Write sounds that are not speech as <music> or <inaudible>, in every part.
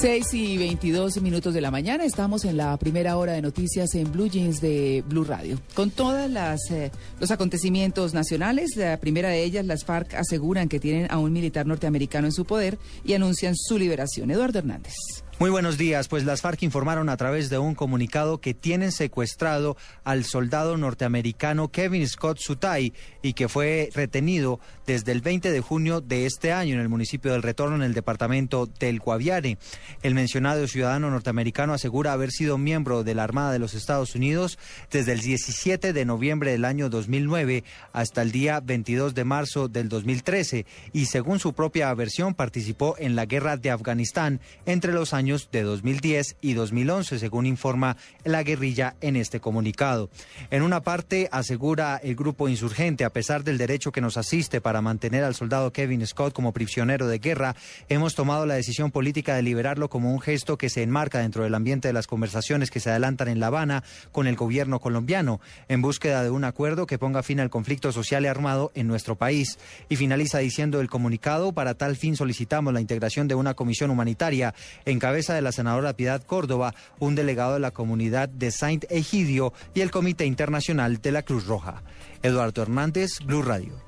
6 y 22 minutos de la mañana estamos en la primera hora de noticias en Blue Jeans de Blue Radio. Con todas las eh, los acontecimientos nacionales, la primera de ellas, las FARC aseguran que tienen a un militar norteamericano en su poder y anuncian su liberación. Eduardo Hernández. Muy buenos días. Pues las FARC informaron a través de un comunicado que tienen secuestrado al soldado norteamericano Kevin Scott Sutai y que fue retenido desde el 20 de junio de este año en el municipio del Retorno en el departamento del Guaviare. El mencionado ciudadano norteamericano asegura haber sido miembro de la Armada de los Estados Unidos desde el 17 de noviembre del año 2009 hasta el día 22 de marzo del 2013 y según su propia versión participó en la guerra de Afganistán entre los años de 2010 y 2011, según informa la guerrilla en este comunicado. En una parte, asegura el grupo insurgente, a pesar del derecho que nos asiste para mantener al soldado Kevin Scott como prisionero de guerra, hemos tomado la decisión política de liberarlo como un gesto que se enmarca dentro del ambiente de las conversaciones que se adelantan en La Habana con el gobierno colombiano, en búsqueda de un acuerdo que ponga fin al conflicto social y armado en nuestro país. Y finaliza diciendo el comunicado, para tal fin solicitamos la integración de una comisión humanitaria en cabeza de la senadora Piedad Córdoba, un delegado de la comunidad de Saint Egidio y el Comité Internacional de la Cruz Roja. Eduardo Hernández, Blue Radio.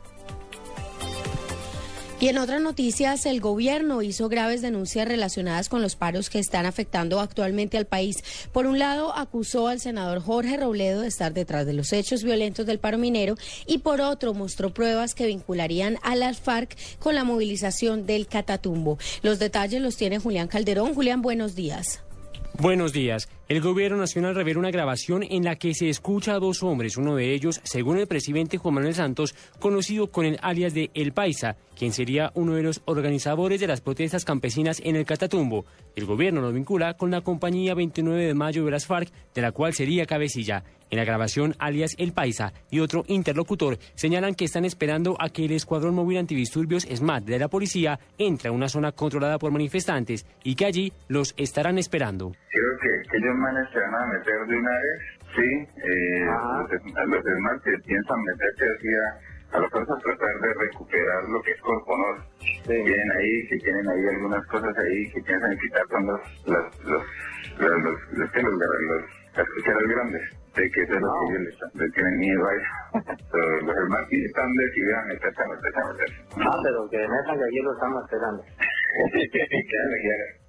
Y en otras noticias, el gobierno hizo graves denuncias relacionadas con los paros que están afectando actualmente al país. Por un lado, acusó al senador Jorge Robledo de estar detrás de los hechos violentos del paro minero y por otro mostró pruebas que vincularían a las FARC con la movilización del Catatumbo. Los detalles los tiene Julián Calderón. Julián, buenos días. Buenos días. El gobierno nacional revela una grabación en la que se escucha a dos hombres, uno de ellos, según el presidente Juan Manuel Santos, conocido con el alias de El Paisa, quien sería uno de los organizadores de las protestas campesinas en el Catatumbo. El gobierno lo vincula con la compañía 29 de mayo de las FARC, de la cual sería cabecilla. En la grabación, alias El Paisa y otro interlocutor señalan que están esperando a que el Escuadrón Móvil Antidisturbios SMAT de la policía entre a una zona controlada por manifestantes y que allí los estarán esperando que, que ellos manes se van a meter de una vez, sí, eh, los hermanos que piensan meterse hacia a la fuerza tratar de recuperar lo que es Corponor, sí. que tienen ahí, que tienen ahí algunas cosas ahí que piensan quitar con los, los, los, los, los, los, grandes de que eso es lo que ellos le tienen miedo a eso. <laughs> Los hermanos están decididos a meterse, a meterse, a meterse. Ah, pero que metan que allí lo estamos esperando. <laughs>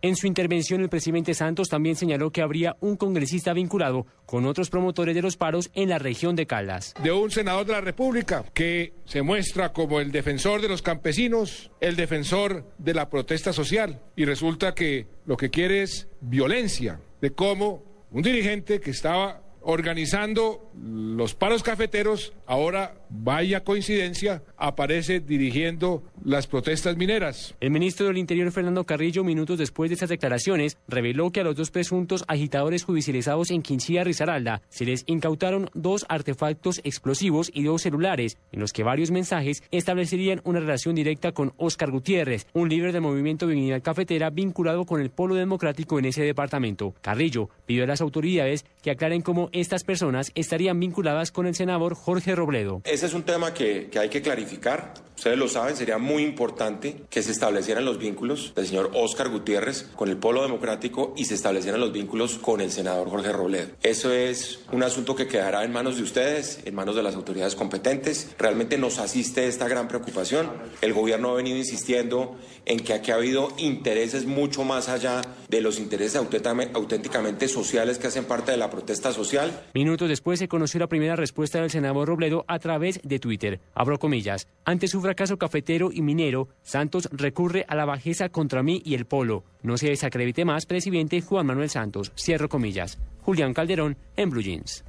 En su intervención, el presidente Santos también señaló que habría un congresista vinculado con otros promotores de los paros en la región de Caldas. De un senador de la República que se muestra como el defensor de los campesinos, el defensor de la protesta social, y resulta que lo que quiere es violencia, de cómo un dirigente que estaba organizando los paros cafeteros, ahora, vaya coincidencia, aparece dirigiendo las protestas mineras. El ministro del Interior, Fernando Carrillo, minutos después de estas declaraciones, reveló que a los dos presuntos agitadores judicializados en Quinchía, Risaralda, se les incautaron dos artefactos explosivos y dos celulares, en los que varios mensajes establecerían una relación directa con Óscar Gutiérrez, un líder del movimiento Dignidad Cafetera vinculado con el Polo Democrático en ese departamento. Carrillo pidió a las autoridades que aclaren cómo estas personas estarían vinculadas con el senador Jorge Robledo. Ese es un tema que, que, hay que clarificar. Ustedes lo saben, sería muy importante que se establecieran los vínculos del señor Oscar Gutiérrez con el Polo Democrático y se establecieran los vínculos con el senador Jorge Robledo. Eso es un asunto que quedará en manos de ustedes, en manos de las autoridades competentes. Realmente nos asiste esta gran preocupación. El gobierno ha venido insistiendo en que aquí ha habido intereses mucho más allá de los intereses auténticamente sociales que hacen parte de la protesta social. Minutos después se conoció la primera respuesta del senador Robledo a través de Twitter. Abro comillas. Ante su fracaso cafetero y minero, Santos recurre a la bajeza contra mí y el polo. No se desacredite más, presidente Juan Manuel Santos. Cierro comillas. Julián Calderón en Blue Jeans.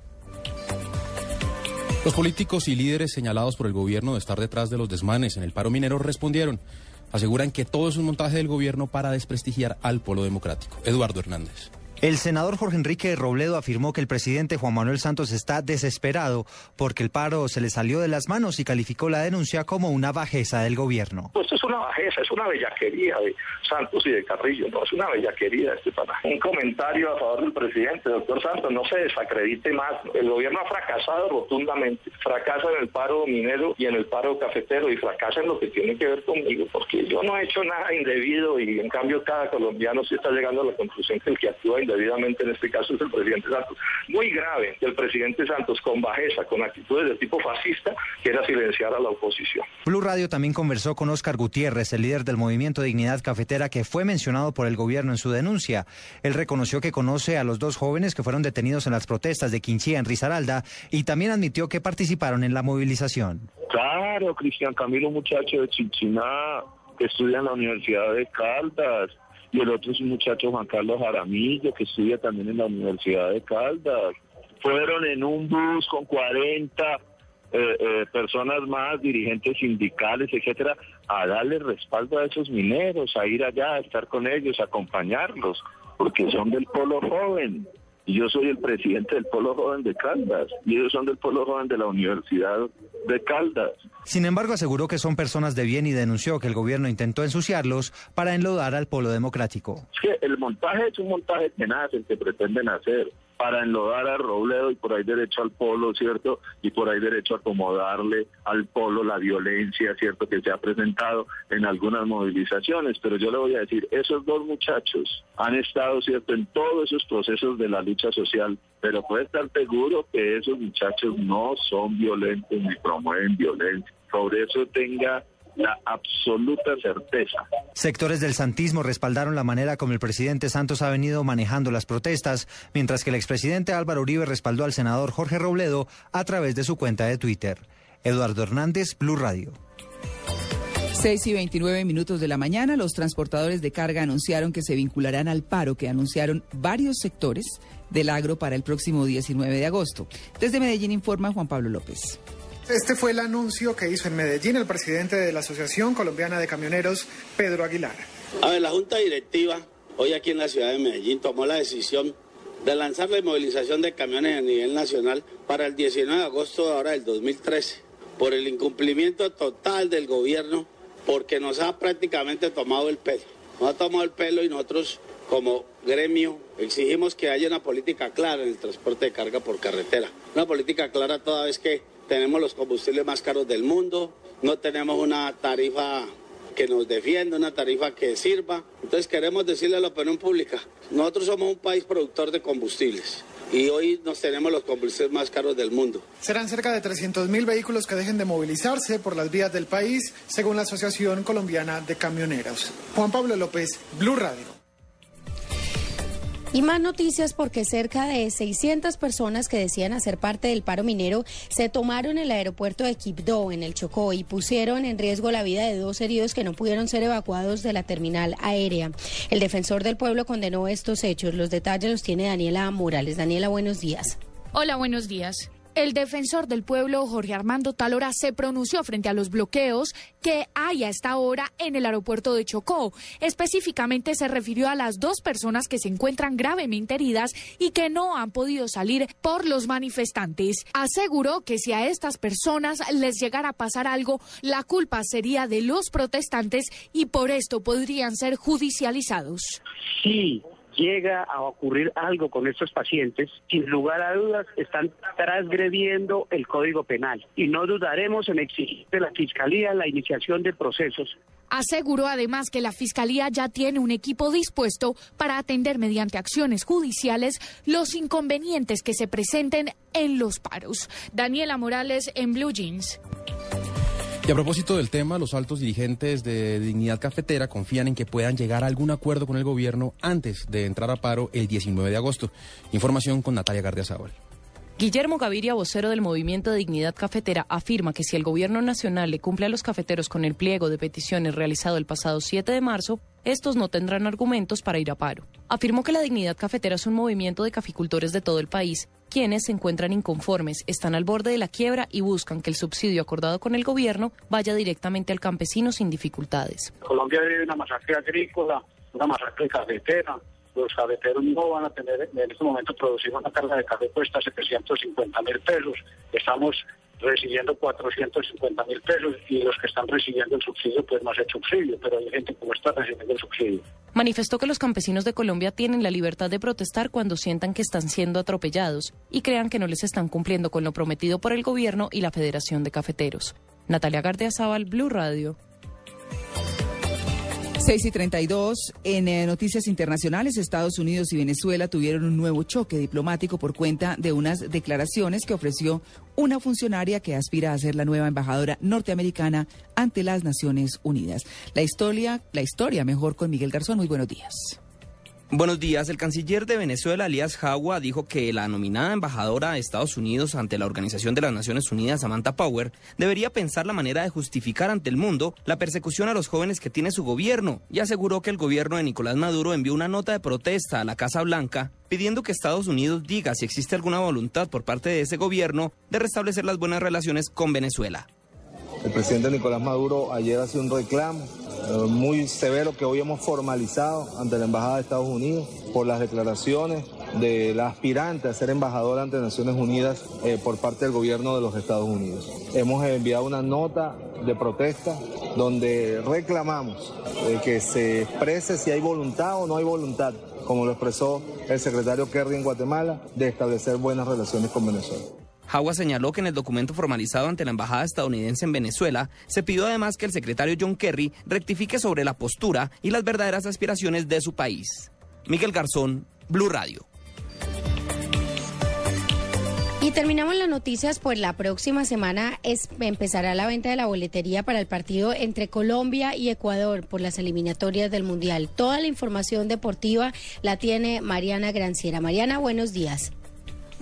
Los políticos y líderes señalados por el gobierno de estar detrás de los desmanes en el paro minero respondieron. aseguran que todo es un montaje del gobierno para desprestigiar al polo democrático. Eduardo Hernández. El senador Jorge Enrique Robledo afirmó que el presidente Juan Manuel Santos está desesperado porque el paro se le salió de las manos y calificó la denuncia como una bajeza del gobierno. Pues es una bajeza, es una bellaquería de Santos y de Carrillo, no es una bellaquería este para. Un comentario a favor del presidente, doctor Santos, no se desacredite más. El gobierno ha fracasado rotundamente, fracasa en el paro minero y en el paro cafetero y fracasa en lo que tiene que ver conmigo, porque yo no he hecho nada indebido y en cambio cada colombiano sí está llegando a la conclusión que el que actúa indebidamente debidamente en este caso es el presidente Santos. Muy grave que el presidente Santos con bajeza, con actitudes de tipo fascista, quiera silenciar a la oposición. Blue Radio también conversó con Óscar Gutiérrez, el líder del movimiento Dignidad Cafetera, que fue mencionado por el gobierno en su denuncia. Él reconoció que conoce a los dos jóvenes que fueron detenidos en las protestas de Quinchía en Risaralda y también admitió que participaron en la movilización. Claro, Cristian Camilo, muchacho de Chinchiná, que estudia en la Universidad de Caldas, y el otro es un muchacho Juan Carlos Jaramillo que estudia también en la Universidad de Caldas. Fueron en un bus con 40 eh, eh, personas más, dirigentes sindicales, etcétera, a darle respaldo a esos mineros, a ir allá, a estar con ellos, a acompañarlos, porque son del polo joven. Yo soy el presidente del Polo Joven de Caldas y ellos son del Polo Joven de la Universidad de Caldas. Sin embargo, aseguró que son personas de bien y denunció que el gobierno intentó ensuciarlos para enlodar al Polo Democrático. Es que el montaje es un montaje tenaz el que pretenden hacer para enlodar a Robledo y por ahí derecho al polo, ¿cierto? Y por ahí derecho a acomodarle al polo la violencia, ¿cierto? Que se ha presentado en algunas movilizaciones. Pero yo le voy a decir, esos dos muchachos han estado, ¿cierto?, en todos esos procesos de la lucha social, pero puede estar seguro que esos muchachos no son violentos ni promueven violencia. Por eso tenga la absoluta certeza. Sectores del santismo respaldaron la manera como el presidente Santos ha venido manejando las protestas, mientras que el expresidente Álvaro Uribe respaldó al senador Jorge Robledo a través de su cuenta de Twitter. Eduardo Hernández, Blue Radio. 6 y 29 minutos de la mañana, los transportadores de carga anunciaron que se vincularán al paro que anunciaron varios sectores del agro para el próximo 19 de agosto. Desde Medellín informa Juan Pablo López. Este fue el anuncio que hizo en Medellín el presidente de la Asociación Colombiana de Camioneros, Pedro Aguilar. A ver, la Junta Directiva, hoy aquí en la ciudad de Medellín, tomó la decisión de lanzar la movilización de camiones a nivel nacional para el 19 de agosto de ahora del 2013, por el incumplimiento total del gobierno, porque nos ha prácticamente tomado el pelo. Nos ha tomado el pelo y nosotros como gremio exigimos que haya una política clara en el transporte de carga por carretera. Una política clara toda vez que tenemos los combustibles más caros del mundo, no tenemos una tarifa que nos defienda, una tarifa que sirva. Entonces queremos decirle a la opinión pública, nosotros somos un país productor de combustibles y hoy nos tenemos los combustibles más caros del mundo. Serán cerca de 300.000 vehículos que dejen de movilizarse por las vías del país, según la Asociación Colombiana de Camioneros. Juan Pablo López, Blue Radio. Y más noticias porque cerca de 600 personas que decían hacer parte del paro minero se tomaron el aeropuerto de Quibdó en el Chocó y pusieron en riesgo la vida de dos heridos que no pudieron ser evacuados de la terminal aérea. El defensor del pueblo condenó estos hechos. Los detalles los tiene Daniela Morales. Daniela, buenos días. Hola, buenos días. El defensor del pueblo, Jorge Armando Talora, se pronunció frente a los bloqueos que hay a esta hora en el aeropuerto de Chocó. Específicamente se refirió a las dos personas que se encuentran gravemente heridas y que no han podido salir por los manifestantes. Aseguró que si a estas personas les llegara a pasar algo, la culpa sería de los protestantes y por esto podrían ser judicializados. Sí, llega a ocurrir algo con estos pacientes, sin lugar a dudas están transgrediendo el Código Penal y no dudaremos en exigir de la Fiscalía la iniciación de procesos. Aseguró además que la Fiscalía ya tiene un equipo dispuesto para atender mediante acciones judiciales los inconvenientes que se presenten en los paros. Daniela Morales en Blue Jeans. Y a propósito del tema, los altos dirigentes de Dignidad Cafetera confían en que puedan llegar a algún acuerdo con el gobierno antes de entrar a paro el 19 de agosto. Información con Natalia Gardiazabal. Guillermo Gaviria, vocero del movimiento de Dignidad Cafetera, afirma que si el gobierno nacional le cumple a los cafeteros con el pliego de peticiones realizado el pasado 7 de marzo, estos no tendrán argumentos para ir a paro. Afirmó que la Dignidad Cafetera es un movimiento de caficultores de todo el país, quienes se encuentran inconformes, están al borde de la quiebra y buscan que el subsidio acordado con el gobierno vaya directamente al campesino sin dificultades. Colombia vive una masacre agrícola, una masacre cafetera, los cafeteros no van a tener en este momento producir una carga de café cuesta 750 mil pesos. Estamos recibiendo 450 mil pesos y los que están recibiendo el subsidio pues no se subsidio, pero hay gente que está recibiendo el subsidio. Manifestó que los campesinos de Colombia tienen la libertad de protestar cuando sientan que están siendo atropellados y crean que no les están cumpliendo con lo prometido por el gobierno y la Federación de Cafeteros. Natalia Zaval, Blue Radio. 6 y 32. En eh, noticias internacionales, Estados Unidos y Venezuela tuvieron un nuevo choque diplomático por cuenta de unas declaraciones que ofreció una funcionaria que aspira a ser la nueva embajadora norteamericana ante las Naciones Unidas. La historia, la historia mejor con Miguel Garzón. Muy buenos días. Buenos días. El canciller de Venezuela, Alias Jagua, dijo que la nominada embajadora de Estados Unidos ante la Organización de las Naciones Unidas, Samantha Power, debería pensar la manera de justificar ante el mundo la persecución a los jóvenes que tiene su gobierno y aseguró que el gobierno de Nicolás Maduro envió una nota de protesta a la Casa Blanca pidiendo que Estados Unidos diga si existe alguna voluntad por parte de ese gobierno de restablecer las buenas relaciones con Venezuela. El presidente Nicolás Maduro ayer hace un reclamo eh, muy severo que hoy hemos formalizado ante la Embajada de Estados Unidos por las declaraciones de la aspirante a ser embajadora ante Naciones Unidas eh, por parte del gobierno de los Estados Unidos. Hemos enviado una nota de protesta donde reclamamos eh, que se exprese si hay voluntad o no hay voluntad, como lo expresó el secretario Kerry en Guatemala, de establecer buenas relaciones con Venezuela. Jagua señaló que en el documento formalizado ante la Embajada estadounidense en Venezuela se pidió además que el secretario John Kerry rectifique sobre la postura y las verdaderas aspiraciones de su país. Miguel Garzón, Blue Radio. Y terminamos las noticias, pues la próxima semana es, empezará la venta de la boletería para el partido entre Colombia y Ecuador por las eliminatorias del Mundial. Toda la información deportiva la tiene Mariana Granciera. Mariana, buenos días.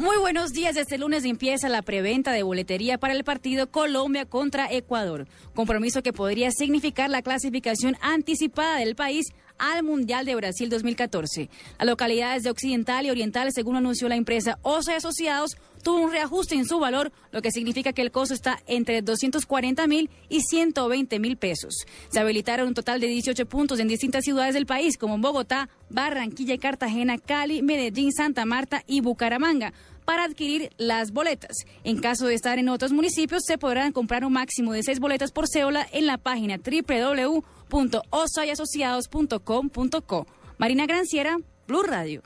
Muy buenos días. Este lunes empieza la preventa de boletería para el partido Colombia contra Ecuador. Compromiso que podría significar la clasificación anticipada del país al Mundial de Brasil 2014. Las localidades de Occidental y Oriental, según anunció la empresa Osa Asociados, tuvo un reajuste en su valor, lo que significa que el costo está entre 240 mil y 120 mil pesos. Se habilitaron un total de 18 puntos en distintas ciudades del país, como Bogotá, Barranquilla, Cartagena, Cali, Medellín, Santa Marta y Bucaramanga para adquirir las boletas. En caso de estar en otros municipios, se podrán comprar un máximo de seis boletas por cédula en la página www.osayasociados.com.co. Marina Granciera, Blue Radio.